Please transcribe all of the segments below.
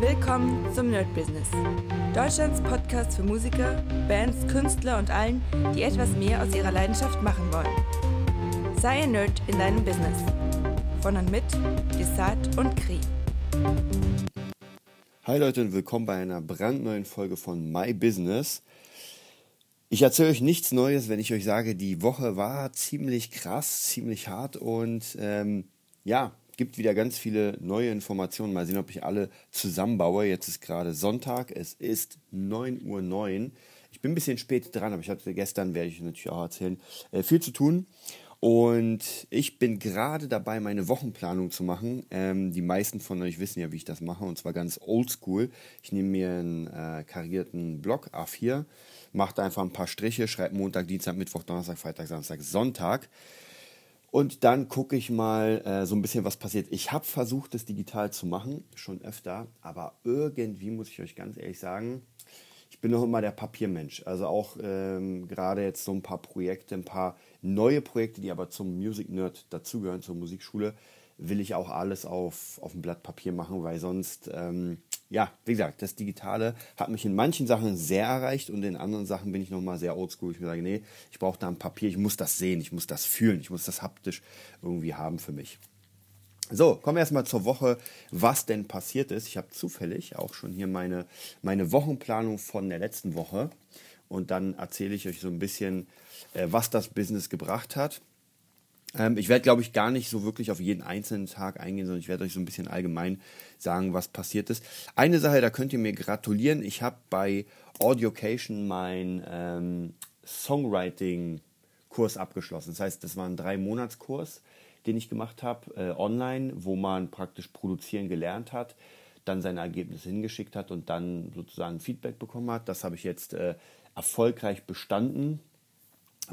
Willkommen zum Nerd Business. Deutschlands Podcast für Musiker, Bands, Künstler und allen, die etwas mehr aus ihrer Leidenschaft machen wollen. Sei ein Nerd in deinem Business. Von und mit Desart und Kri. Hi Leute und willkommen bei einer brandneuen Folge von My Business. Ich erzähle euch nichts Neues, wenn ich euch sage, die Woche war ziemlich krass, ziemlich hart und ähm, ja, gibt wieder ganz viele neue Informationen. Mal sehen, ob ich alle zusammenbaue. Jetzt ist gerade Sonntag, es ist 9.09 Uhr. Ich bin ein bisschen spät dran, aber ich hatte gestern, werde ich natürlich auch erzählen, äh, viel zu tun. Und ich bin gerade dabei, meine Wochenplanung zu machen. Ähm, die meisten von euch wissen ja, wie ich das mache, und zwar ganz oldschool. Ich nehme mir einen äh, karierten Block A4, mache da einfach ein paar Striche, schreibe Montag, Dienstag, Mittwoch, Donnerstag, Freitag, Samstag, Sonntag. Und dann gucke ich mal äh, so ein bisschen, was passiert. Ich habe versucht, das digital zu machen, schon öfter, aber irgendwie muss ich euch ganz ehrlich sagen, ich bin noch immer der Papiermensch. Also auch ähm, gerade jetzt so ein paar Projekte, ein paar neue Projekte, die aber zum Music Nerd dazugehören, zur Musikschule, will ich auch alles auf, auf dem Blatt Papier machen, weil sonst ähm, ja, wie gesagt, das Digitale hat mich in manchen Sachen sehr erreicht und in anderen Sachen bin ich nochmal sehr oldschool. Ich mir sage, nee, ich brauche da ein Papier, ich muss das sehen, ich muss das fühlen, ich muss das haptisch irgendwie haben für mich. So, kommen wir erstmal zur Woche, was denn passiert ist. Ich habe zufällig auch schon hier meine, meine Wochenplanung von der letzten Woche und dann erzähle ich euch so ein bisschen, äh, was das Business gebracht hat. Ähm, ich werde, glaube ich, gar nicht so wirklich auf jeden einzelnen Tag eingehen, sondern ich werde euch so ein bisschen allgemein sagen, was passiert ist. Eine Sache, da könnt ihr mir gratulieren. Ich habe bei Audiocation mein ähm, Songwriting-Kurs abgeschlossen. Das heißt, das war ein Drei-Monats-Kurs, den ich gemacht habe, äh, online, wo man praktisch produzieren gelernt hat dann seine Ergebnisse hingeschickt hat und dann sozusagen Feedback bekommen hat. Das habe ich jetzt äh, erfolgreich bestanden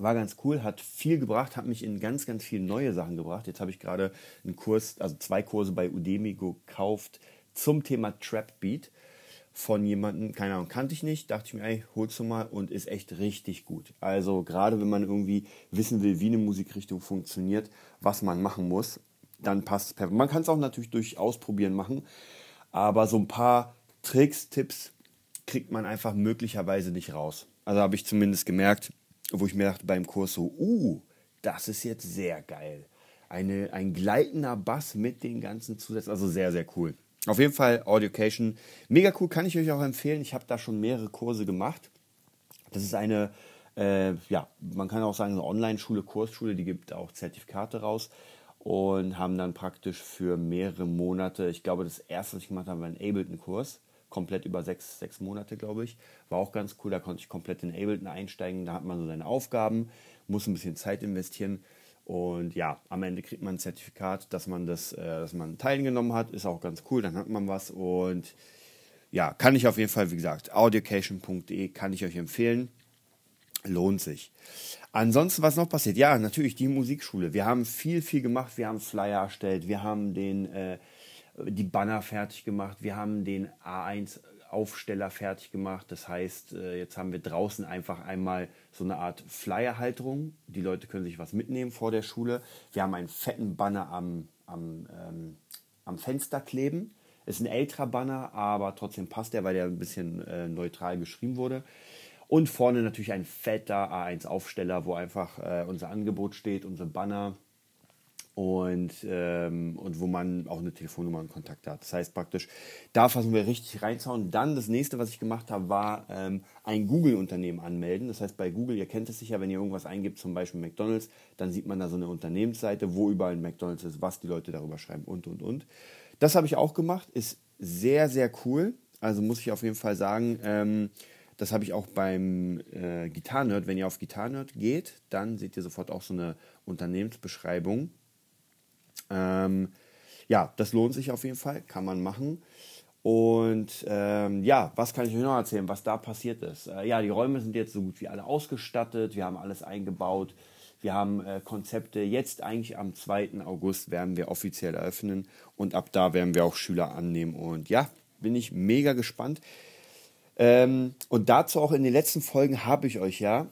war ganz cool, hat viel gebracht, hat mich in ganz, ganz viele neue Sachen gebracht. Jetzt habe ich gerade einen Kurs, also zwei Kurse bei Udemy gekauft zum Thema Trap Beat von jemandem, keine Ahnung, kannte ich nicht, dachte ich mir, ey, holst du mal und ist echt richtig gut. Also gerade wenn man irgendwie wissen will, wie eine Musikrichtung funktioniert, was man machen muss, dann passt es perfekt. Man kann es auch natürlich durch Ausprobieren machen, aber so ein paar Tricks, Tipps kriegt man einfach möglicherweise nicht raus. Also habe ich zumindest gemerkt, wo ich mir dachte beim Kurs so, uh, das ist jetzt sehr geil. Eine, ein gleitender Bass mit den ganzen Zusätzen, also sehr, sehr cool. Auf jeden Fall Audiocation, mega cool, kann ich euch auch empfehlen. Ich habe da schon mehrere Kurse gemacht. Das ist eine, äh, ja, man kann auch sagen, eine Online-Schule, Kursschule, die gibt auch Zertifikate raus und haben dann praktisch für mehrere Monate, ich glaube, das erste, was ich gemacht habe, war ein Ableton-Kurs komplett über sechs, sechs Monate, glaube ich. War auch ganz cool, da konnte ich komplett in Ableton einsteigen. Da hat man so seine Aufgaben, muss ein bisschen Zeit investieren. Und ja, am Ende kriegt man ein Zertifikat, dass man das, äh, dass man teilgenommen hat. Ist auch ganz cool, dann hat man was. Und ja, kann ich auf jeden Fall, wie gesagt, audiocation.de kann ich euch empfehlen. Lohnt sich. Ansonsten, was noch passiert? Ja, natürlich die Musikschule. Wir haben viel, viel gemacht. Wir haben Flyer erstellt. Wir haben den äh, die Banner fertig gemacht, wir haben den A1 Aufsteller fertig gemacht. Das heißt, äh, jetzt haben wir draußen einfach einmal so eine Art Flyerhalterung. Die Leute können sich was mitnehmen vor der Schule. Wir haben einen fetten Banner am, am, ähm, am Fenster kleben. Ist ein älterer Banner, aber trotzdem passt der, weil der ein bisschen äh, neutral geschrieben wurde. Und vorne natürlich ein fetter A1-Aufsteller, wo einfach äh, unser Angebot steht, unsere Banner, und, ähm, und wo man auch eine Telefonnummer und Kontakt hat. Das heißt praktisch, da versuchen wir richtig reinzuhauen. Dann das nächste, was ich gemacht habe, war ähm, ein Google-Unternehmen anmelden. Das heißt, bei Google, ihr kennt es sicher, wenn ihr irgendwas eingibt, zum Beispiel McDonalds, dann sieht man da so eine Unternehmensseite, wo überall McDonalds ist, was die Leute darüber schreiben und, und, und. Das habe ich auch gemacht, ist sehr, sehr cool. Also muss ich auf jeden Fall sagen, ähm, das habe ich auch beim äh, Gitarrenerd. Wenn ihr auf Gitarrenerd geht, dann seht ihr sofort auch so eine Unternehmensbeschreibung ähm, ja, das lohnt sich auf jeden Fall, kann man machen. Und ähm, ja, was kann ich euch noch erzählen, was da passiert ist? Äh, ja, die Räume sind jetzt so gut wie alle ausgestattet, wir haben alles eingebaut, wir haben äh, Konzepte. Jetzt eigentlich am 2. August werden wir offiziell eröffnen und ab da werden wir auch Schüler annehmen. Und ja, bin ich mega gespannt. Ähm, und dazu auch in den letzten Folgen habe ich euch ja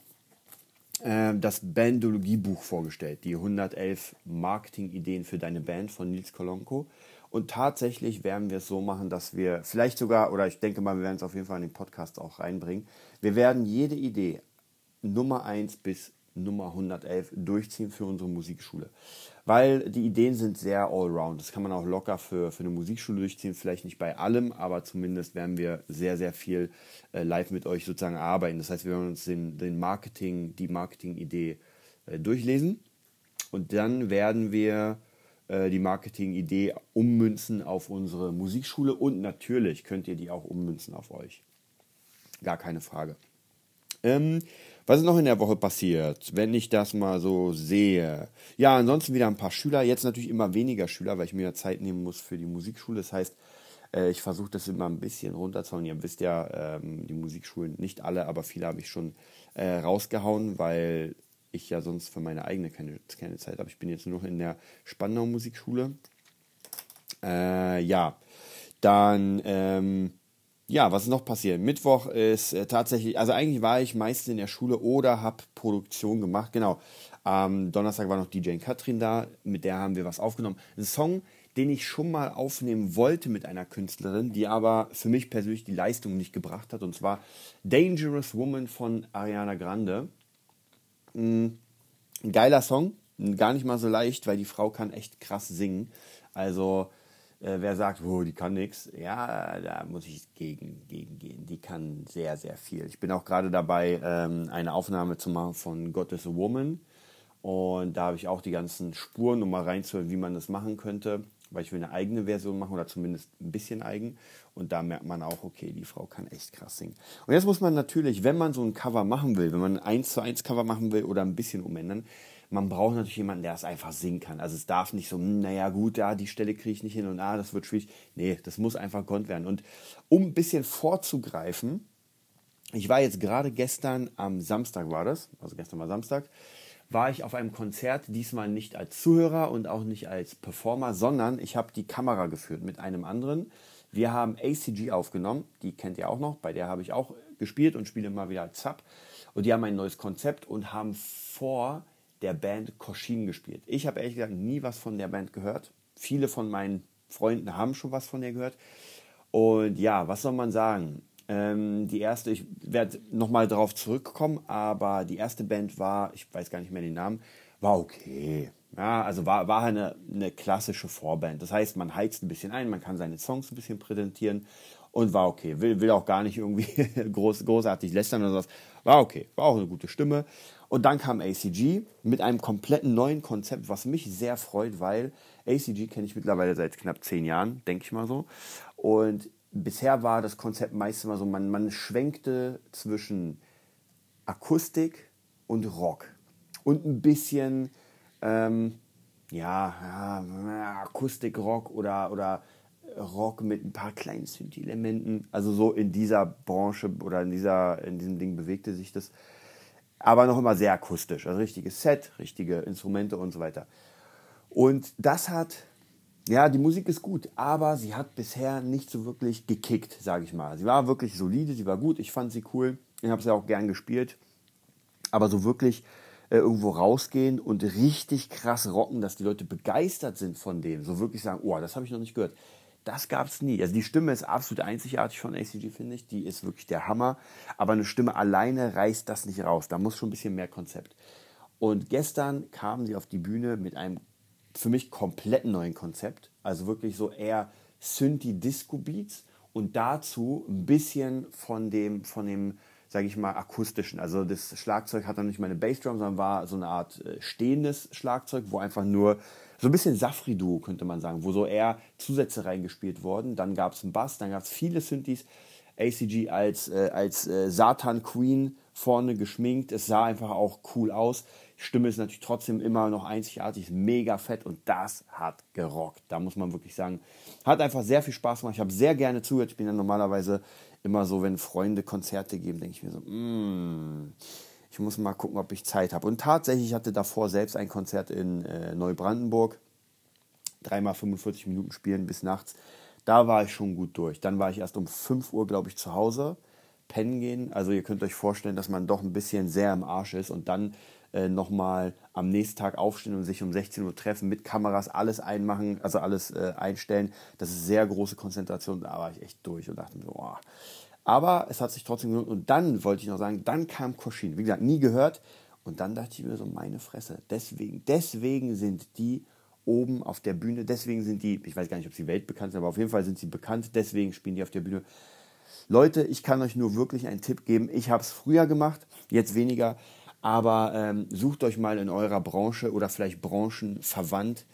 äh, das Bandologie-Buch vorgestellt, die 111 Marketing-Ideen für deine Band von Nils Kolonko. Und tatsächlich werden wir es so machen, dass wir vielleicht sogar, oder ich denke mal, wir werden es auf jeden Fall in den Podcast auch reinbringen. Wir werden jede Idee Nummer 1 bis Nummer 111 durchziehen für unsere Musikschule. Weil die Ideen sind sehr allround. Das kann man auch locker für, für eine Musikschule durchziehen. Vielleicht nicht bei allem, aber zumindest werden wir sehr, sehr viel äh, live mit euch sozusagen arbeiten. Das heißt, wir werden uns den, den Marketing, die Marketing-Idee äh, durchlesen. Und dann werden wir äh, die Marketing-Idee ummünzen auf unsere Musikschule und natürlich könnt ihr die auch ummünzen auf euch. Gar keine Frage. Ähm, was ist noch in der Woche passiert, wenn ich das mal so sehe? Ja, ansonsten wieder ein paar Schüler. Jetzt natürlich immer weniger Schüler, weil ich mir Zeit nehmen muss für die Musikschule. Das heißt, äh, ich versuche das immer ein bisschen runterzuhauen. Ihr wisst ja, ähm, die Musikschulen, nicht alle, aber viele habe ich schon äh, rausgehauen, weil ich ja sonst für meine eigene keine, keine Zeit habe. Ich bin jetzt nur noch in der Spandau Musikschule. Äh, ja, dann, ähm, ja, was ist noch passiert? Mittwoch ist äh, tatsächlich, also eigentlich war ich meistens in der Schule oder habe Produktion gemacht. Genau. Am Donnerstag war noch DJ Katrin da, mit der haben wir was aufgenommen. Ein Song, den ich schon mal aufnehmen wollte mit einer Künstlerin, die aber für mich persönlich die Leistung nicht gebracht hat. Und zwar Dangerous Woman von Ariana Grande. Ein geiler Song, gar nicht mal so leicht, weil die Frau kann echt krass singen. Also äh, wer sagt, oh, die kann nichts, ja, da muss ich gegen, gegen gehen. Die kann sehr, sehr viel. Ich bin auch gerade dabei, ähm, eine Aufnahme zu machen von God is a Woman. Und da habe ich auch die ganzen Spuren, um mal reinzuhören, wie man das machen könnte weil ich will eine eigene Version machen oder zumindest ein bisschen eigen. Und da merkt man auch, okay, die Frau kann echt krass singen. Und jetzt muss man natürlich, wenn man so ein Cover machen will, wenn man ein 1 zu 1 Cover machen will oder ein bisschen umändern, man braucht natürlich jemanden, der es einfach singen kann. Also es darf nicht so, hm, naja gut, da die Stelle kriege ich nicht hin und ah, das wird schwierig. Nee, das muss einfach gekonnt werden. Und um ein bisschen vorzugreifen, ich war jetzt gerade gestern am Samstag war das, also gestern war Samstag, war ich auf einem Konzert, diesmal nicht als Zuhörer und auch nicht als Performer, sondern ich habe die Kamera geführt mit einem anderen. Wir haben ACG aufgenommen, die kennt ihr auch noch, bei der habe ich auch gespielt und spiele immer wieder Sub. Und die haben ein neues Konzept und haben vor der Band Koshin gespielt. Ich habe ehrlich gesagt nie was von der Band gehört. Viele von meinen Freunden haben schon was von der gehört. Und ja, was soll man sagen? Ähm, die erste, ich werde nochmal darauf zurückkommen, aber die erste Band war, ich weiß gar nicht mehr den Namen, war okay. Ja, also war, war eine, eine klassische Vorband. Das heißt, man heizt ein bisschen ein, man kann seine Songs ein bisschen präsentieren und war okay. Will, will auch gar nicht irgendwie groß, großartig lästern oder sowas. War okay. War auch eine gute Stimme. Und dann kam ACG mit einem kompletten neuen Konzept, was mich sehr freut, weil ACG kenne ich mittlerweile seit knapp zehn Jahren, denke ich mal so. Und bisher war das Konzept meistens immer so, man, man schwenkte zwischen Akustik und Rock. Und ein bisschen, ähm, ja, ja Akustik-Rock oder, oder Rock mit ein paar kleinen Synthi-Elementen. Also so in dieser Branche oder in, dieser, in diesem Ding bewegte sich das. Aber noch immer sehr akustisch. Also richtiges Set, richtige Instrumente und so weiter. Und das hat ja, die Musik ist gut, aber sie hat bisher nicht so wirklich gekickt, sage ich mal. Sie war wirklich solide, sie war gut, ich fand sie cool, ich habe sie auch gern gespielt. Aber so wirklich äh, irgendwo rausgehen und richtig krass rocken, dass die Leute begeistert sind von dem, so wirklich sagen, oh, das habe ich noch nicht gehört. Das gab es nie. Also die Stimme ist absolut einzigartig von ACG, finde ich. Die ist wirklich der Hammer. Aber eine Stimme alleine reißt das nicht raus. Da muss schon ein bisschen mehr Konzept. Und gestern kamen sie auf die Bühne mit einem für mich komplett neuen Konzept. Also wirklich so eher Synthi-Disco-Beats und dazu ein bisschen von dem, von dem, sage ich mal, akustischen. Also das Schlagzeug hat dann nicht mal eine Bassdrum, sondern war so eine Art äh, stehendes Schlagzeug, wo einfach nur so ein bisschen Safri-Duo, könnte man sagen, wo so eher Zusätze reingespielt wurden. Dann gab es einen Bass, dann gab es viele Synthes. ACG als, äh, als äh, Satan Queen vorne geschminkt. Es sah einfach auch cool aus. Stimme ist natürlich trotzdem immer noch einzigartig, mega fett und das hat gerockt. Da muss man wirklich sagen, hat einfach sehr viel Spaß gemacht. Ich habe sehr gerne zugehört. Ich bin ja normalerweise immer so, wenn Freunde Konzerte geben, denke ich mir so, mm, ich muss mal gucken, ob ich Zeit habe. Und tatsächlich hatte davor selbst ein Konzert in äh, Neubrandenburg. Dreimal 45 Minuten spielen bis nachts. Da war ich schon gut durch. Dann war ich erst um 5 Uhr, glaube ich, zu Hause pennen gehen. Also ihr könnt euch vorstellen, dass man doch ein bisschen sehr im Arsch ist und dann äh, nochmal am nächsten Tag aufstehen und sich um 16 Uhr treffen, mit Kameras alles einmachen, also alles äh, einstellen. Das ist sehr große Konzentration. Da war ich echt durch und dachte mir so, oh. Aber es hat sich trotzdem gelohnt. Und dann wollte ich noch sagen, dann kam Koschin. Wie gesagt, nie gehört. Und dann dachte ich mir so, meine Fresse. Deswegen, deswegen sind die oben auf der Bühne. Deswegen sind die, ich weiß gar nicht, ob sie weltbekannt sind, aber auf jeden Fall sind sie bekannt. Deswegen spielen die auf der Bühne. Leute, ich kann euch nur wirklich einen Tipp geben. Ich habe es früher gemacht, jetzt weniger. Aber ähm, sucht euch mal in eurer Branche oder vielleicht branchenverwandt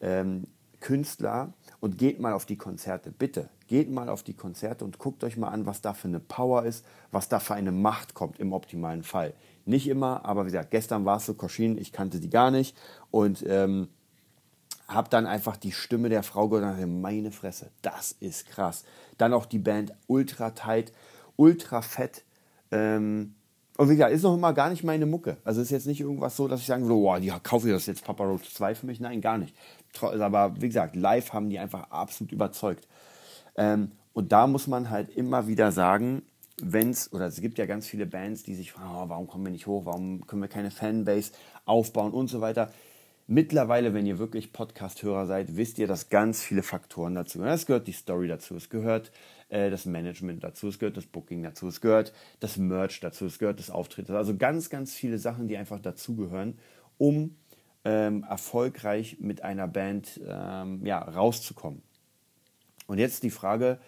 ähm, Künstler und geht mal auf die Konzerte. Bitte, geht mal auf die Konzerte und guckt euch mal an, was da für eine Power ist, was da für eine Macht kommt im optimalen Fall. Nicht immer, aber wie gesagt, gestern war es so, Koschin, ich kannte die gar nicht und ähm, habe dann einfach die Stimme der Frau gehört und meine Fresse, das ist krass. Dann auch die Band ultra tight, ultra fett. Ähm, und wie gesagt, ist noch immer gar nicht meine Mucke. Also ist jetzt nicht irgendwas so, dass ich sagen würde, wow, die kaufe ich das jetzt Papa Roach 2 für mich. Nein, gar nicht. Aber wie gesagt, live haben die einfach absolut überzeugt. Ähm, und da muss man halt immer wieder sagen, wenn es, oder es gibt ja ganz viele Bands, die sich fragen, oh, warum kommen wir nicht hoch, warum können wir keine Fanbase aufbauen und so weiter. Mittlerweile, wenn ihr wirklich Podcast-Hörer seid, wisst ihr, dass ganz viele Faktoren dazu gehören. Es gehört die Story dazu, es gehört äh, das Management dazu, es gehört das Booking dazu, es gehört das Merch dazu, es gehört das Auftritt. Also ganz, ganz viele Sachen, die einfach dazugehören, um ähm, erfolgreich mit einer Band ähm, ja, rauszukommen. Und jetzt die Frage,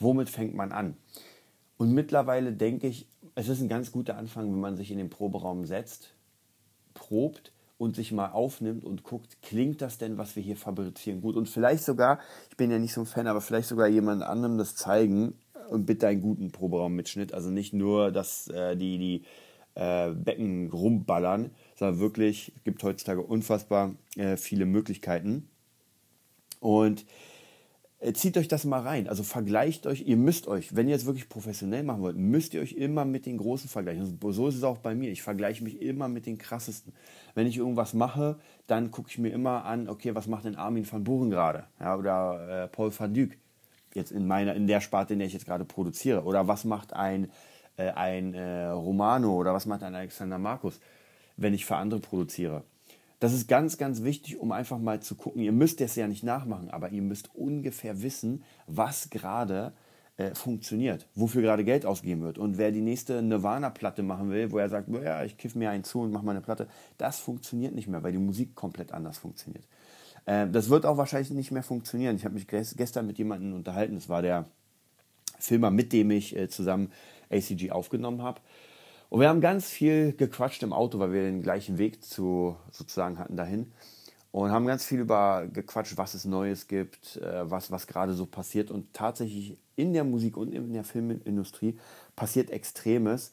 womit fängt man an? Und mittlerweile denke ich, es ist ein ganz guter Anfang, wenn man sich in den Proberaum setzt, probt und sich mal aufnimmt und guckt, klingt das denn, was wir hier fabrizieren, gut? Und vielleicht sogar, ich bin ja nicht so ein Fan, aber vielleicht sogar jemand anderem das zeigen und bitte einen guten Proberaummitschnitt. Also nicht nur, dass äh, die, die äh, Becken rumballern, sondern wirklich, es gibt heutzutage unfassbar äh, viele Möglichkeiten. Und zieht euch das mal rein. Also vergleicht euch, ihr müsst euch, wenn ihr es wirklich professionell machen wollt, müsst ihr euch immer mit den Großen vergleichen. So ist es auch bei mir. Ich vergleiche mich immer mit den krassesten. Wenn ich irgendwas mache, dann gucke ich mir immer an, okay, was macht denn Armin van Buren gerade? Ja, oder äh, Paul van Dyk. Jetzt in meiner, in der Sparte, in der ich jetzt gerade produziere. Oder was macht ein, äh, ein äh, Romano oder was macht ein Alexander Markus, wenn ich für andere produziere? Das ist ganz, ganz wichtig, um einfach mal zu gucken. Ihr müsst es ja nicht nachmachen, aber ihr müsst ungefähr wissen, was gerade äh, funktioniert, wofür gerade Geld ausgegeben wird. Und wer die nächste Nirvana-Platte machen will, wo er sagt, ja, ich kiff mir einen zu und mache mal eine Platte, das funktioniert nicht mehr, weil die Musik komplett anders funktioniert. Äh, das wird auch wahrscheinlich nicht mehr funktionieren. Ich habe mich gestern mit jemandem unterhalten, das war der Filmer, mit dem ich äh, zusammen ACG aufgenommen habe. Und wir haben ganz viel gequatscht im Auto, weil wir den gleichen Weg zu sozusagen hatten dahin. Und haben ganz viel über gequatscht, was es Neues gibt, äh, was, was gerade so passiert. Und tatsächlich in der Musik und in der Filmindustrie passiert Extremes,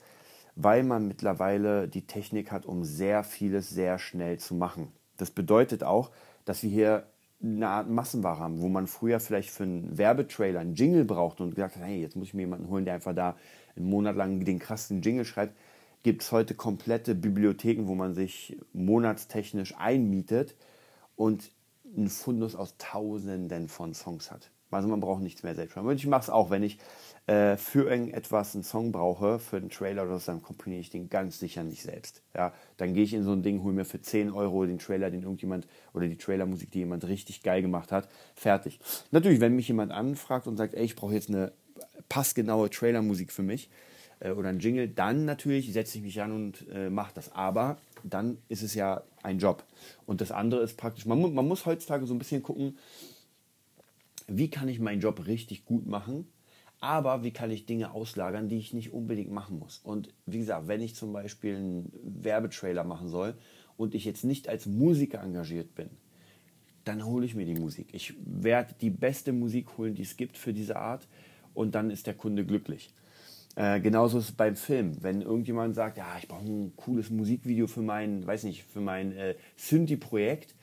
weil man mittlerweile die Technik hat, um sehr vieles sehr schnell zu machen. Das bedeutet auch, dass wir hier eine Art Massenware haben, wo man früher vielleicht für einen Werbetrailer einen Jingle braucht und gesagt hat, hey, jetzt muss ich mir jemanden holen, der einfach da einen Monat lang den krassen Jingle schreibt gibt es heute komplette Bibliotheken, wo man sich monatstechnisch einmietet und einen Fundus aus Tausenden von Songs hat. Also man braucht nichts mehr selbst schreiben. Und ich mache es auch, wenn ich äh, für irgendetwas einen Song brauche, für einen Trailer oder so, dann komponiere ich den ganz sicher nicht selbst. Ja, dann gehe ich in so ein Ding, hole mir für 10 Euro den Trailer, den irgendjemand oder die Trailermusik, die jemand richtig geil gemacht hat, fertig. Natürlich, wenn mich jemand anfragt und sagt, ey, ich brauche jetzt eine passgenaue Trailermusik für mich, äh, oder ein Jingle, dann natürlich setze ich mich an und äh, mache das. Aber dann ist es ja ein Job. Und das andere ist praktisch, man, man muss heutzutage so ein bisschen gucken, wie kann ich meinen Job richtig gut machen, aber wie kann ich Dinge auslagern, die ich nicht unbedingt machen muss. Und wie gesagt, wenn ich zum Beispiel einen Werbetrailer machen soll und ich jetzt nicht als Musiker engagiert bin, dann hole ich mir die Musik. Ich werde die beste Musik holen, die es gibt für diese Art und dann ist der Kunde glücklich. Äh, genauso ist es beim Film. Wenn irgendjemand sagt, ja, ich brauche ein cooles Musikvideo für mein, weiß nicht, für mein äh, Synthi-Projekt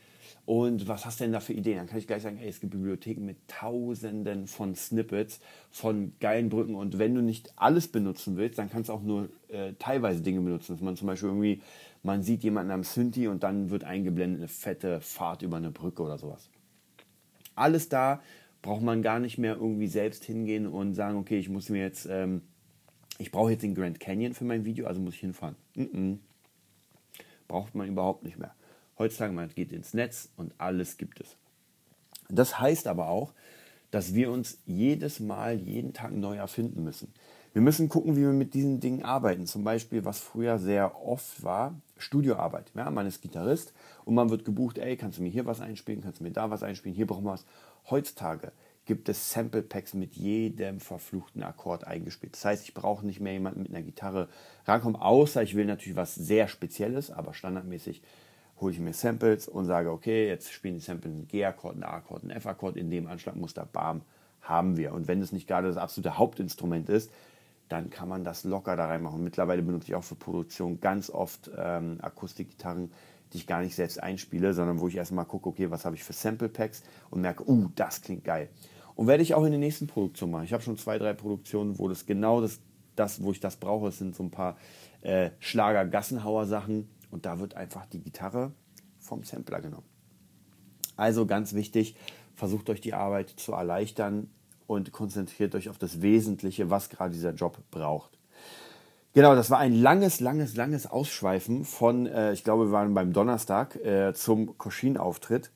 und was hast du denn da für Ideen? Dann kann ich gleich sagen, ey, es gibt Bibliotheken mit tausenden von Snippets, von geilen Brücken und wenn du nicht alles benutzen willst, dann kannst du auch nur äh, teilweise Dinge benutzen. Dass man zum Beispiel irgendwie, man sieht jemanden am Synthi und dann wird eingeblendet eine fette Fahrt über eine Brücke oder sowas. Alles da braucht man gar nicht mehr irgendwie selbst hingehen und sagen, okay, ich muss mir jetzt... Ähm, ich brauche jetzt den Grand Canyon für mein Video, also muss ich hinfahren. Mm -mm. Braucht man überhaupt nicht mehr. Heutzutage, man geht ins Netz und alles gibt es. Das heißt aber auch, dass wir uns jedes Mal, jeden Tag neu erfinden müssen. Wir müssen gucken, wie wir mit diesen Dingen arbeiten. Zum Beispiel, was früher sehr oft war, Studioarbeit. Ja, man ist Gitarrist und man wird gebucht, ey, kannst du mir hier was einspielen, kannst du mir da was einspielen, hier brauchen wir was. Heutzutage gibt es Sample Packs mit jedem verfluchten Akkord eingespielt. Das heißt, ich brauche nicht mehr jemanden mit einer Gitarre rankommen, außer ich will natürlich was sehr Spezielles, aber standardmäßig hole ich mir Samples und sage, okay, jetzt spielen die Samples einen G-Akkord, einen A-Akkord, einen F-Akkord in dem Anschlagmuster, bam, haben wir. Und wenn es nicht gerade das absolute Hauptinstrument ist, dann kann man das locker da reinmachen. Mittlerweile benutze ich auch für Produktion ganz oft ähm, Akustikgitarren, die ich gar nicht selbst einspiele, sondern wo ich erstmal gucke, okay, was habe ich für Sample Packs und merke, uh, das klingt geil. Und werde ich auch in den nächsten Produktionen machen. Ich habe schon zwei, drei Produktionen, wo das genau das, das wo ich das brauche, das sind so ein paar äh, Schlager-Gassenhauer-Sachen und da wird einfach die Gitarre vom Sampler genommen. Also ganz wichtig, versucht euch die Arbeit zu erleichtern und konzentriert euch auf das Wesentliche, was gerade dieser Job braucht. Genau, das war ein langes, langes, langes Ausschweifen von, äh, ich glaube, wir waren beim Donnerstag äh, zum Koschin-Auftritt.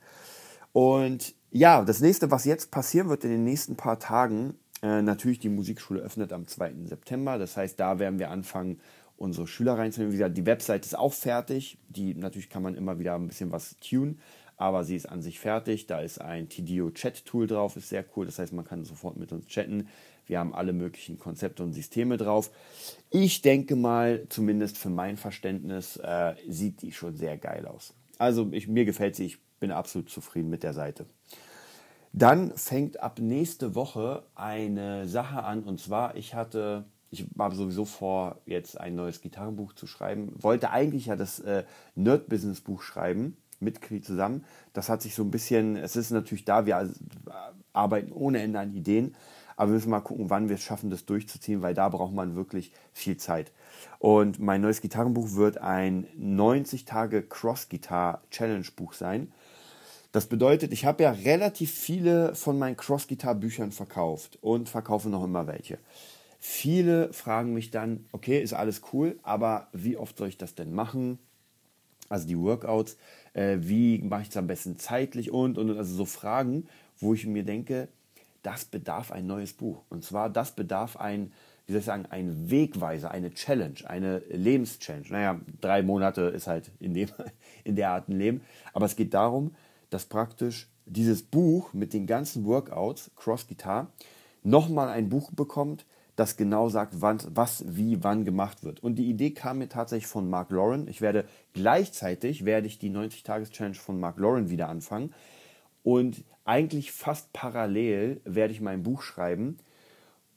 Und ja, das nächste, was jetzt passieren wird in den nächsten paar Tagen, äh, natürlich die Musikschule öffnet am 2. September. Das heißt, da werden wir anfangen, unsere Schüler reinzunehmen. Wie gesagt, die Website ist auch fertig. Die natürlich kann man immer wieder ein bisschen was tun, aber sie ist an sich fertig. Da ist ein TDO Chat Tool drauf, ist sehr cool. Das heißt, man kann sofort mit uns chatten. Wir haben alle möglichen Konzepte und Systeme drauf. Ich denke mal, zumindest für mein Verständnis, äh, sieht die schon sehr geil aus. Also ich, mir gefällt sie. Ich bin absolut zufrieden mit der Seite. Dann fängt ab nächste Woche eine Sache an und zwar, ich hatte ich habe sowieso vor, jetzt ein neues Gitarrenbuch zu schreiben. Wollte eigentlich ja das äh, Nerd-Business-Buch schreiben, mit Kri zusammen. Das hat sich so ein bisschen, es ist natürlich da, wir arbeiten ohne Ende an Ideen, aber wir müssen mal gucken, wann wir es schaffen, das durchzuziehen, weil da braucht man wirklich viel Zeit. Und mein neues Gitarrenbuch wird ein 90 Tage Cross-Guitar-Challenge-Buch sein. Das bedeutet, ich habe ja relativ viele von meinen Cross-Guitar-Büchern verkauft und verkaufe noch immer welche. Viele fragen mich dann, okay, ist alles cool, aber wie oft soll ich das denn machen? Also die Workouts, äh, wie mache ich es am besten zeitlich und, und, also so Fragen, wo ich mir denke, das bedarf ein neues Buch. Und zwar, das bedarf ein, wie soll ich sagen, ein Wegweiser, eine Challenge, eine Lebenschallenge. Naja, drei Monate ist halt in, dem, in der Art ein Leben. Aber es geht darum, dass praktisch dieses Buch mit den ganzen Workouts, Cross Guitar, nochmal ein Buch bekommt, das genau sagt, wann, was wie wann gemacht wird. Und die Idee kam mir tatsächlich von Mark Lauren. Ich werde gleichzeitig werde ich die 90-Tages-Challenge von Mark Lauren wieder anfangen. Und eigentlich fast parallel werde ich mein Buch schreiben.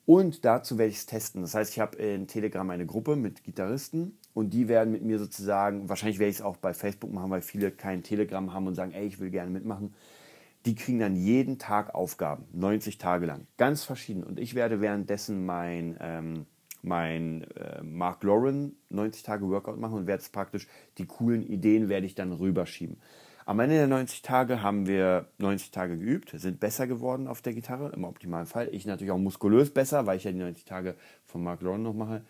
Und dazu werde ich es testen. Das heißt, ich habe in Telegram eine Gruppe mit Gitarristen und die werden mit mir sozusagen, wahrscheinlich werde ich es auch bei Facebook machen, weil viele kein Telegram haben und sagen, ey, ich will gerne mitmachen die kriegen dann jeden Tag Aufgaben, 90 Tage lang, ganz verschieden. Und ich werde währenddessen mein, ähm, mein äh, Mark Lauren 90 Tage Workout machen und werde es praktisch, die coolen Ideen werde ich dann rüberschieben. Am Ende der 90 Tage haben wir 90 Tage geübt, sind besser geworden auf der Gitarre, im optimalen Fall. Ich natürlich auch muskulös besser, weil ich ja die 90 Tage von Mark Lauren noch mache.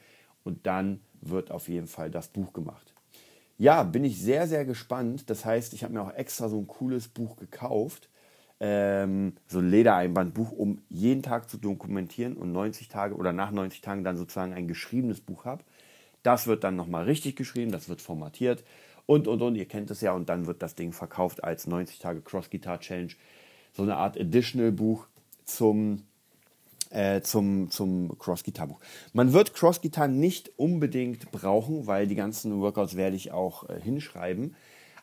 Und dann wird auf jeden Fall das Buch gemacht. Ja, bin ich sehr, sehr gespannt. Das heißt, ich habe mir auch extra so ein cooles Buch gekauft ähm, so ein Ledereinbandbuch, um jeden Tag zu dokumentieren und 90 Tage oder nach 90 Tagen dann sozusagen ein geschriebenes Buch habe. Das wird dann nochmal richtig geschrieben, das wird formatiert und und und, ihr kennt es ja, und dann wird das Ding verkauft als 90 Tage Cross Guitar Challenge. So eine Art Additional Buch zum, äh, zum, zum Cross Guitar Buch. Man wird Cross Guitar nicht unbedingt brauchen, weil die ganzen Workouts werde ich auch äh, hinschreiben.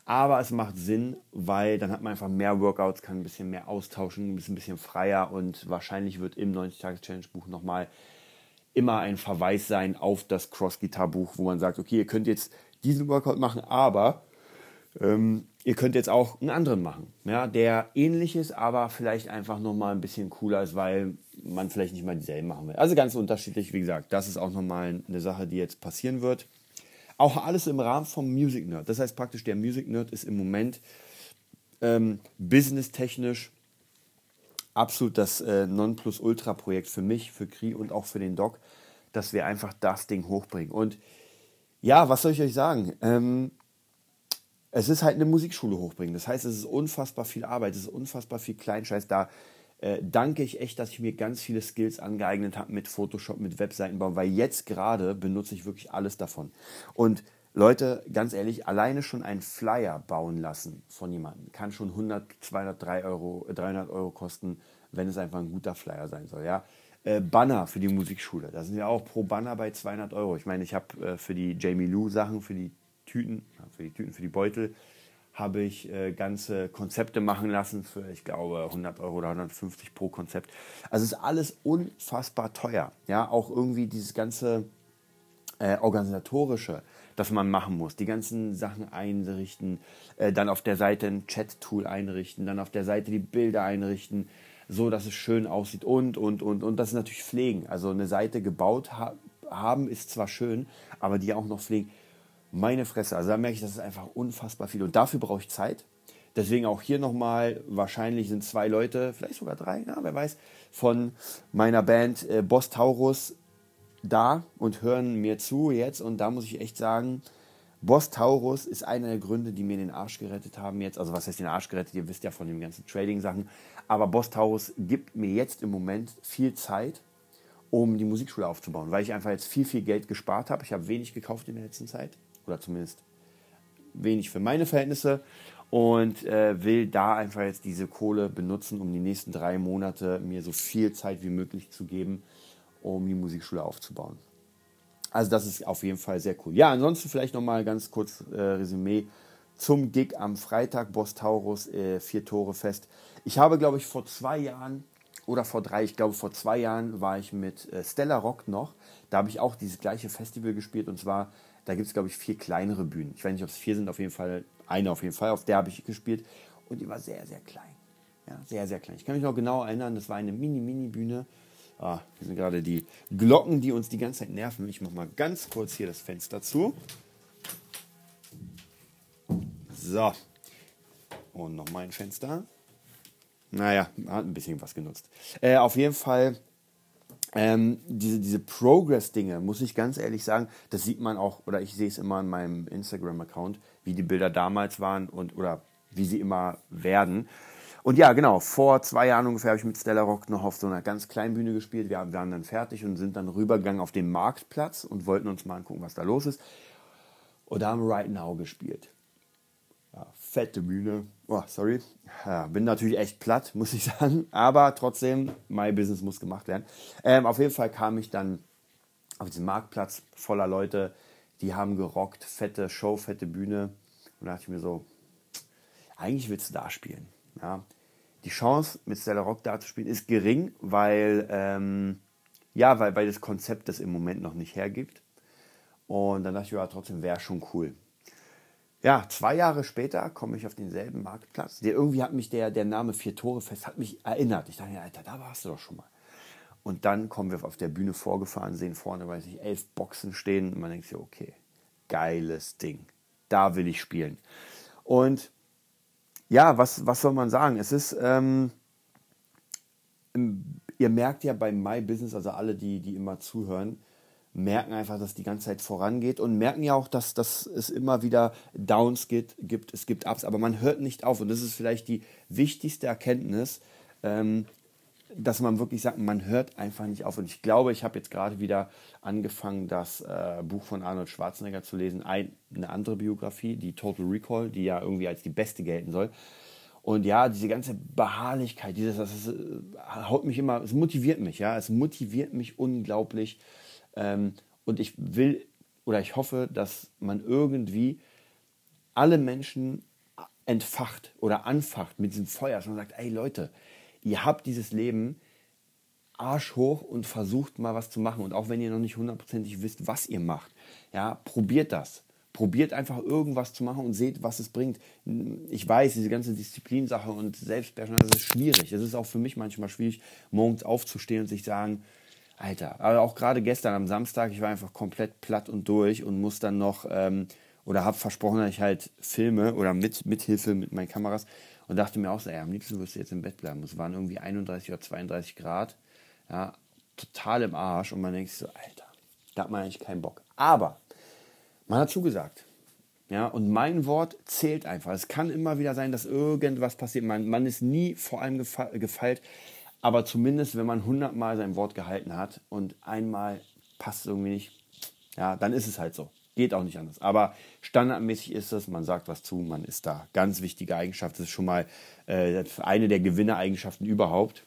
Aber es macht Sinn, weil dann hat man einfach mehr Workouts, kann ein bisschen mehr austauschen, ist ein bisschen freier und wahrscheinlich wird im 90-Tages-Challenge-Buch nochmal immer ein Verweis sein auf das Cross-Guitar-Buch, wo man sagt, okay, ihr könnt jetzt diesen Workout machen, aber ähm, ihr könnt jetzt auch einen anderen machen, ja, der ähnlich ist, aber vielleicht einfach nochmal ein bisschen cooler ist, weil man vielleicht nicht mal dieselben machen will. Also ganz unterschiedlich, wie gesagt, das ist auch nochmal eine Sache, die jetzt passieren wird. Auch alles im Rahmen vom Music Nerd. Das heißt praktisch, der Music Nerd ist im Moment ähm, businesstechnisch absolut das äh, Nonplusultra-Projekt für mich, für Kri und auch für den Doc, dass wir einfach das Ding hochbringen. Und ja, was soll ich euch sagen? Ähm, es ist halt eine Musikschule hochbringen. Das heißt, es ist unfassbar viel Arbeit, es ist unfassbar viel Kleinscheiß. Da äh, danke ich echt, dass ich mir ganz viele Skills angeeignet habe mit Photoshop, mit Webseitenbau, weil jetzt gerade benutze ich wirklich alles davon. Und Leute, ganz ehrlich, alleine schon einen Flyer bauen lassen von jemandem kann schon 100, 200, 300 Euro, 300 Euro kosten, wenn es einfach ein guter Flyer sein soll. Ja? Äh, Banner für die Musikschule, da sind ja auch pro Banner bei 200 Euro. Ich meine, ich habe äh, für die Jamie Lou Sachen, für die Tüten, für die Tüten, für die Beutel, habe ich äh, ganze Konzepte machen lassen für, ich glaube, 100 Euro oder 150 pro Konzept. Also ist alles unfassbar teuer. Ja, auch irgendwie dieses ganze äh, organisatorische, das man machen muss, die ganzen Sachen einrichten, äh, dann auf der Seite ein Chat-Tool einrichten, dann auf der Seite die Bilder einrichten, so dass es schön aussieht und und und und das ist natürlich pflegen. Also eine Seite gebaut ha haben ist zwar schön, aber die auch noch pflegen meine Fresse. Also da merke ich, das ist einfach unfassbar viel. Und dafür brauche ich Zeit. Deswegen auch hier nochmal, wahrscheinlich sind zwei Leute, vielleicht sogar drei, ja, wer weiß, von meiner Band äh, Boss Taurus da und hören mir zu jetzt. Und da muss ich echt sagen, Boss Taurus ist einer der Gründe, die mir den Arsch gerettet haben jetzt. Also was heißt den Arsch gerettet? Ihr wisst ja von den ganzen Trading-Sachen. Aber Boss Taurus gibt mir jetzt im Moment viel Zeit, um die Musikschule aufzubauen, weil ich einfach jetzt viel, viel Geld gespart habe. Ich habe wenig gekauft in der letzten Zeit oder zumindest wenig für meine Verhältnisse und äh, will da einfach jetzt diese Kohle benutzen, um die nächsten drei Monate mir so viel Zeit wie möglich zu geben, um die Musikschule aufzubauen. Also das ist auf jeden Fall sehr cool. Ja, ansonsten vielleicht nochmal ganz kurz äh, Resümee zum Gig am Freitag, Boss Taurus, äh, vier Tore fest. Ich habe, glaube ich, vor zwei Jahren oder vor drei, ich glaube vor zwei Jahren war ich mit äh, Stella Rock noch. Da habe ich auch dieses gleiche Festival gespielt und zwar da gibt es, glaube ich, vier kleinere Bühnen. Ich weiß nicht, ob es vier sind, auf jeden Fall eine auf jeden Fall. Auf der habe ich gespielt und die war sehr, sehr klein. Ja, sehr, sehr klein. Ich kann mich noch genau erinnern, das war eine Mini-Mini-Bühne. Ah, hier sind gerade die Glocken, die uns die ganze Zeit nerven. Ich mache mal ganz kurz hier das Fenster zu. So. Und noch mein Fenster. Naja, hat ein bisschen was genutzt. Äh, auf jeden Fall ähm, diese, diese Progress-Dinge, muss ich ganz ehrlich sagen, das sieht man auch, oder ich sehe es immer in meinem Instagram-Account, wie die Bilder damals waren und oder wie sie immer werden. Und ja, genau, vor zwei Jahren ungefähr habe ich mit Stella Rock noch auf so einer ganz kleinen Bühne gespielt. Wir waren dann fertig und sind dann rübergegangen auf den Marktplatz und wollten uns mal angucken, was da los ist. Und da haben wir Right Now gespielt. Ja, fette Bühne. Oh, sorry. Ja, bin natürlich echt platt, muss ich sagen. Aber trotzdem, my business muss gemacht werden. Ähm, auf jeden Fall kam ich dann auf diesen Marktplatz voller Leute, die haben gerockt, fette Show, fette Bühne. Und da dachte ich mir so, eigentlich willst du da spielen. Ja. Die Chance, mit Stella Rock da zu spielen, ist gering, weil, ähm, ja, weil, weil das Konzept das im Moment noch nicht hergibt. Und dann dachte ich, ja, trotzdem wäre schon cool. Ja, zwei Jahre später komme ich auf denselben Marktplatz. Der, irgendwie hat mich der, der Name Vier Tore fest, hat mich erinnert. Ich dachte, Alter, da warst du doch schon mal. Und dann kommen wir auf der Bühne vorgefahren, sehen vorne, weiß ich, elf Boxen stehen. Und man denkt sich, okay, geiles Ding. Da will ich spielen. Und ja, was, was soll man sagen? Es ist, ähm, ihr merkt ja bei My Business, also alle, die, die immer zuhören, merken einfach, dass die ganze Zeit vorangeht und merken ja auch, dass, dass es immer wieder Downs gibt, gibt, es gibt Ups, aber man hört nicht auf. Und das ist vielleicht die wichtigste Erkenntnis, ähm, dass man wirklich sagt, man hört einfach nicht auf. Und ich glaube, ich habe jetzt gerade wieder angefangen, das äh, Buch von Arnold Schwarzenegger zu lesen, ein, eine andere Biografie, die Total Recall, die ja irgendwie als die beste gelten soll. Und ja, diese ganze Beharrlichkeit, dieses, das, das äh, haut mich immer, es motiviert mich, ja, es motiviert mich unglaublich, ähm, und ich will oder ich hoffe, dass man irgendwie alle Menschen entfacht oder anfacht mit diesem Feuer, dass man sagt, ey Leute, ihr habt dieses Leben Arsch hoch und versucht mal was zu machen. Und auch wenn ihr noch nicht hundertprozentig wisst, was ihr macht, ja, probiert das. Probiert einfach irgendwas zu machen und seht, was es bringt. Ich weiß, diese ganze Disziplinsache und Selbstbeherrschung, das ist schwierig. Es ist auch für mich manchmal schwierig, morgens aufzustehen und sich sagen, Alter, aber auch gerade gestern am Samstag, ich war einfach komplett platt und durch und muss dann noch ähm, oder habe versprochen, dass ich halt filme oder mit, Hilfe mit meinen Kameras und dachte mir auch so, ey, am liebsten wirst du jetzt im Bett bleiben. Es waren irgendwie 31 oder 32 Grad, ja, total im Arsch und man denkt sich so, Alter, da hat man eigentlich keinen Bock. Aber man hat zugesagt. Ja, und mein Wort zählt einfach. Es kann immer wieder sein, dass irgendwas passiert. Man, man ist nie vor allem gefeilt, aber zumindest, wenn man hundertmal sein Wort gehalten hat und einmal passt irgendwie nicht, ja, dann ist es halt so. Geht auch nicht anders. Aber standardmäßig ist es, man sagt was zu, man ist da. Ganz wichtige Eigenschaft. Das ist schon mal äh, eine der Gewinnereigenschaften überhaupt,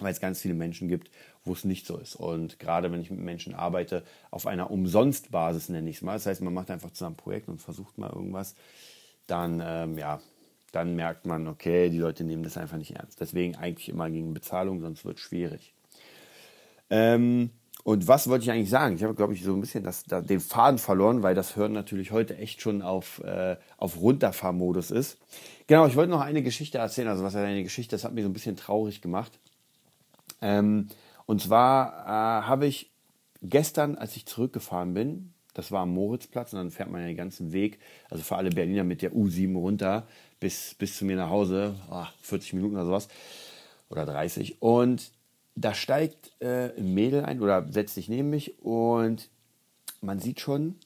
weil es ganz viele Menschen gibt, wo es nicht so ist. Und gerade wenn ich mit Menschen arbeite, auf einer Umsonstbasis nenne ich es mal. Das heißt, man macht einfach zusammen ein Projekt und versucht mal irgendwas, dann, ähm, ja, dann merkt man, okay, die Leute nehmen das einfach nicht ernst. Deswegen eigentlich immer gegen Bezahlung, sonst wird es schwierig. Ähm, und was wollte ich eigentlich sagen? Ich habe, glaube ich, so ein bisschen das, da, den Faden verloren, weil das Hören natürlich heute echt schon auf, äh, auf Runterfahrmodus ist. Genau, ich wollte noch eine Geschichte erzählen. Also, was ist eine Geschichte? Das hat mich so ein bisschen traurig gemacht. Ähm, und zwar äh, habe ich gestern, als ich zurückgefahren bin, das war am Moritzplatz und dann fährt man ja den ganzen Weg, also für alle Berliner mit der U7 runter bis, bis zu mir nach Hause, oh, 40 Minuten oder sowas oder 30. Und da steigt äh, ein Mädel ein oder setzt sich neben mich und man sieht schon,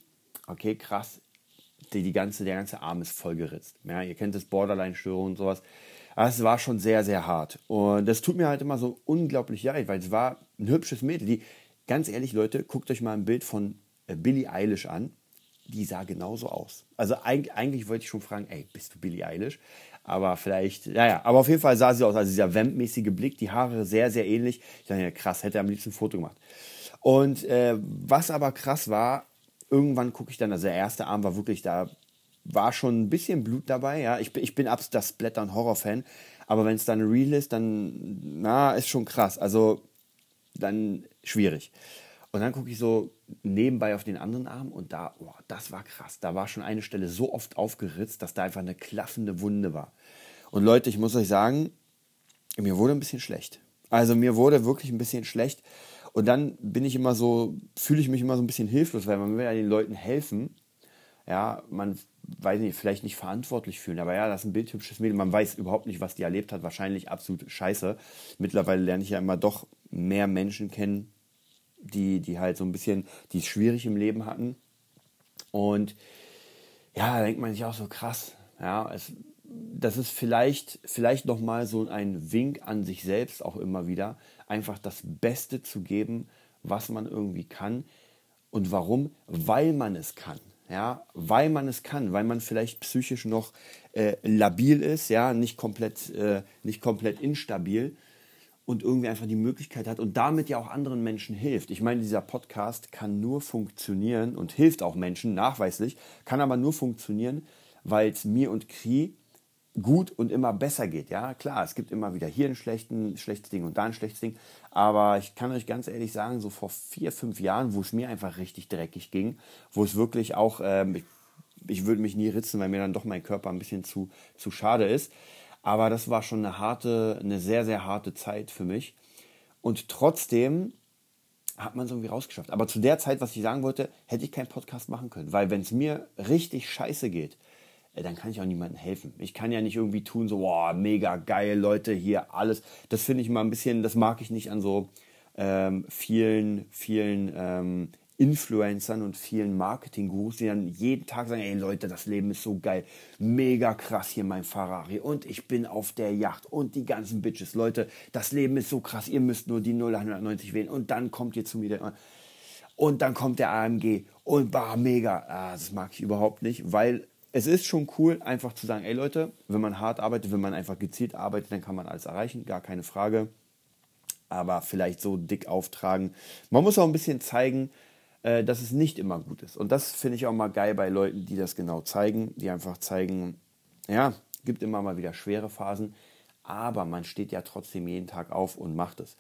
okay, krass, die, die ganze, der ganze Arm ist voll geritzt. Ja, ihr kennt das Borderline-Störung und sowas. Aber es war schon sehr, sehr hart. Und das tut mir halt immer so unglaublich leid, weil es war ein hübsches Mädel. Die, ganz ehrlich, Leute, guckt euch mal ein Bild von äh, Billie Eilish an. Die sah genauso aus. Also eigentlich, eigentlich wollte ich schon fragen, ey, bist du Billie Eilish? Aber vielleicht, naja, aber auf jeden Fall sah sie aus, also dieser Vamp-mäßige Blick, die Haare sehr, sehr ähnlich. Ich dachte, ja, krass, hätte am liebsten ein Foto gemacht. Und äh, was aber krass war, irgendwann gucke ich dann, also der erste Arm war wirklich, da war schon ein bisschen Blut dabei, ja. Ich, ich bin absolut das und Horror-Fan, aber wenn es dann real ist, dann, na, ist schon krass. Also, dann schwierig. Und dann gucke ich so nebenbei auf den anderen Arm und da, oh, das war krass. Da war schon eine Stelle so oft aufgeritzt, dass da einfach eine klaffende Wunde war. Und Leute, ich muss euch sagen, mir wurde ein bisschen schlecht. Also mir wurde wirklich ein bisschen schlecht. Und dann bin ich immer so, fühle ich mich immer so ein bisschen hilflos, weil man will ja den Leuten helfen. Ja, man weiß nicht, vielleicht nicht verantwortlich fühlen, aber ja, das ist ein bildhübsches Mädel. Man weiß überhaupt nicht, was die erlebt hat. Wahrscheinlich absolut scheiße. Mittlerweile lerne ich ja immer doch mehr Menschen kennen, die, die halt so ein bisschen, die es schwierig im Leben hatten. Und ja, da denkt man sich auch so krass. Ja, es, das ist vielleicht, vielleicht nochmal so ein Wink an sich selbst auch immer wieder, einfach das Beste zu geben, was man irgendwie kann. Und warum? Weil man es kann. Ja, weil man es kann, weil man vielleicht psychisch noch äh, labil ist, ja, nicht komplett, äh, nicht komplett instabil und irgendwie einfach die Möglichkeit hat und damit ja auch anderen Menschen hilft. Ich meine, dieser Podcast kann nur funktionieren und hilft auch Menschen, nachweislich, kann aber nur funktionieren, weil es mir und Kri gut und immer besser geht. Ja, klar, es gibt immer wieder hier ein schlechten, schlechtes Ding und da ein schlechtes Ding. Aber ich kann euch ganz ehrlich sagen, so vor vier, fünf Jahren, wo es mir einfach richtig dreckig ging, wo es wirklich auch, ähm, ich, ich würde mich nie ritzen, weil mir dann doch mein Körper ein bisschen zu, zu schade ist. Aber das war schon eine harte, eine sehr, sehr harte Zeit für mich. Und trotzdem hat man es irgendwie rausgeschafft. Aber zu der Zeit, was ich sagen wollte, hätte ich keinen Podcast machen können. Weil wenn es mir richtig scheiße geht, äh, dann kann ich auch niemandem helfen. Ich kann ja nicht irgendwie tun, so, boah, mega geil, Leute, hier alles. Das finde ich mal ein bisschen, das mag ich nicht an so ähm, vielen, vielen ähm, Influencern und vielen Marketing-Gurus, die dann jeden Tag sagen, ey Leute, das Leben ist so geil, mega krass hier mein Ferrari und ich bin auf der Yacht und die ganzen Bitches, Leute, das Leben ist so krass, ihr müsst nur die 0190 wählen und dann kommt ihr zu mir und dann kommt der AMG und bah, mega, ah, das mag ich überhaupt nicht, weil es ist schon cool, einfach zu sagen, ey Leute, wenn man hart arbeitet, wenn man einfach gezielt arbeitet, dann kann man alles erreichen, gar keine Frage. Aber vielleicht so dick auftragen. Man muss auch ein bisschen zeigen, äh, dass es nicht immer gut ist. Und das finde ich auch mal geil bei Leuten, die das genau zeigen, die einfach zeigen, ja, gibt immer mal wieder schwere Phasen, aber man steht ja trotzdem jeden Tag auf und macht es.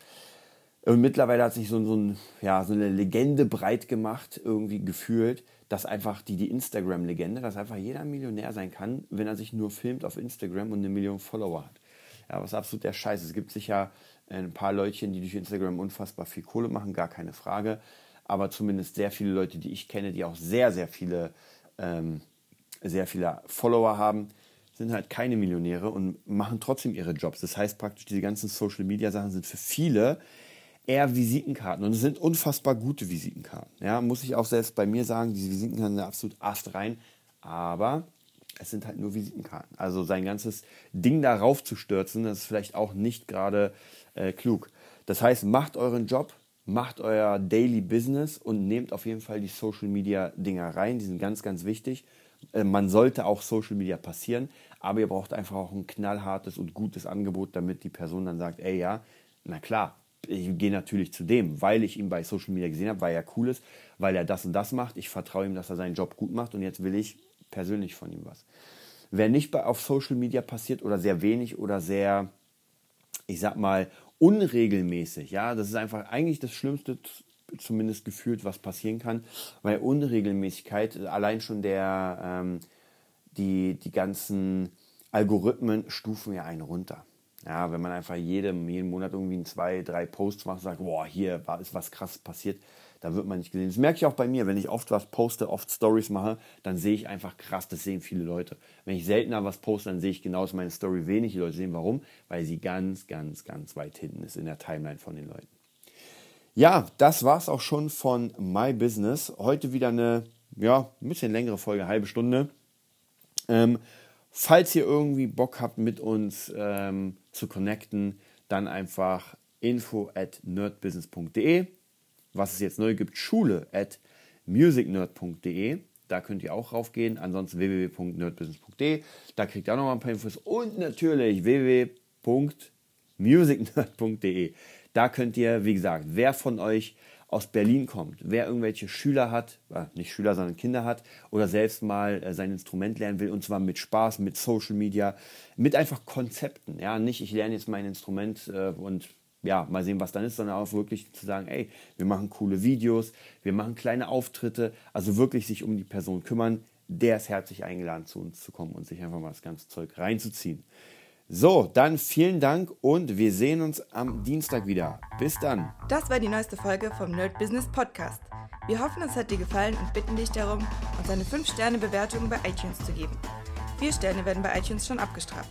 Und mittlerweile hat sich so, so, ein, ja, so eine Legende breit gemacht, irgendwie gefühlt, dass einfach die, die Instagram-Legende, dass einfach jeder Millionär sein kann, wenn er sich nur filmt auf Instagram und eine Million Follower hat. Ja, was absolut der Scheiß. Es gibt sicher ein paar Leutchen, die durch Instagram unfassbar viel Kohle machen, gar keine Frage aber zumindest sehr viele Leute, die ich kenne, die auch sehr, sehr viele, ähm, sehr viele Follower haben, sind halt keine Millionäre und machen trotzdem ihre Jobs. Das heißt praktisch, diese ganzen Social Media Sachen sind für viele eher Visitenkarten und es sind unfassbar gute Visitenkarten. Ja, muss ich auch selbst bei mir sagen, diese Visitenkarten sind absolut astrein. Aber es sind halt nur Visitenkarten. Also sein ganzes Ding darauf zu stürzen, das ist vielleicht auch nicht gerade äh, klug. Das heißt, macht euren Job, macht euer Daily Business und nehmt auf jeden Fall die Social Media Dinger rein. Die sind ganz, ganz wichtig. Äh, man sollte auch Social Media passieren, aber ihr braucht einfach auch ein knallhartes und gutes Angebot, damit die Person dann sagt, ey ja, na klar, ich gehe natürlich zu dem, weil ich ihn bei Social Media gesehen habe, weil er cool ist, weil er das und das macht. Ich vertraue ihm, dass er seinen Job gut macht und jetzt will ich persönlich von ihm was. Wer nicht auf Social Media passiert oder sehr wenig oder sehr, ich sag mal, unregelmäßig, ja, das ist einfach eigentlich das Schlimmste, zumindest gefühlt, was passieren kann, weil Unregelmäßigkeit, allein schon der, ähm, die, die ganzen Algorithmen stufen ja einen runter. Ja, wenn man einfach jedem, jeden Monat irgendwie zwei, drei Posts macht und sagt, boah, hier ist was krass passiert, da wird man nicht gesehen. Das merke ich auch bei mir, wenn ich oft was poste, oft Stories mache, dann sehe ich einfach krass, das sehen viele Leute. Wenn ich seltener was poste, dann sehe ich genau, dass meine Story wenig Leute sehen. Warum? Weil sie ganz, ganz, ganz weit hinten ist in der Timeline von den Leuten. Ja, das war es auch schon von My Business. Heute wieder eine, ja, ein bisschen längere Folge, halbe Stunde. Ähm, falls ihr irgendwie Bock habt, mit uns ähm, zu connecten, dann einfach info at nerdbusiness.de. Was es jetzt neu gibt, schule at musicnerd.de. Da könnt ihr auch raufgehen. Ansonsten www.nerdbusiness.de. Da kriegt ihr auch noch mal ein paar Infos. Und natürlich www.musicnerd.de. Da könnt ihr, wie gesagt, wer von euch aus Berlin kommt, wer irgendwelche Schüler hat, äh, nicht Schüler, sondern Kinder hat oder selbst mal äh, sein Instrument lernen will und zwar mit Spaß, mit Social Media, mit einfach Konzepten. Ja, nicht ich lerne jetzt mein Instrument äh, und ja, mal sehen, was dann ist, sondern auch wirklich zu sagen, ey, wir machen coole Videos, wir machen kleine Auftritte, also wirklich sich um die Person kümmern, der ist herzlich eingeladen, zu uns zu kommen und sich einfach mal das ganze Zeug reinzuziehen. So, dann vielen Dank und wir sehen uns am Dienstag wieder. Bis dann. Das war die neueste Folge vom Nerd Business Podcast. Wir hoffen, es hat dir gefallen und bitten dich darum, uns eine 5-Sterne-Bewertung bei iTunes zu geben. Vier Sterne werden bei iTunes schon abgestraft.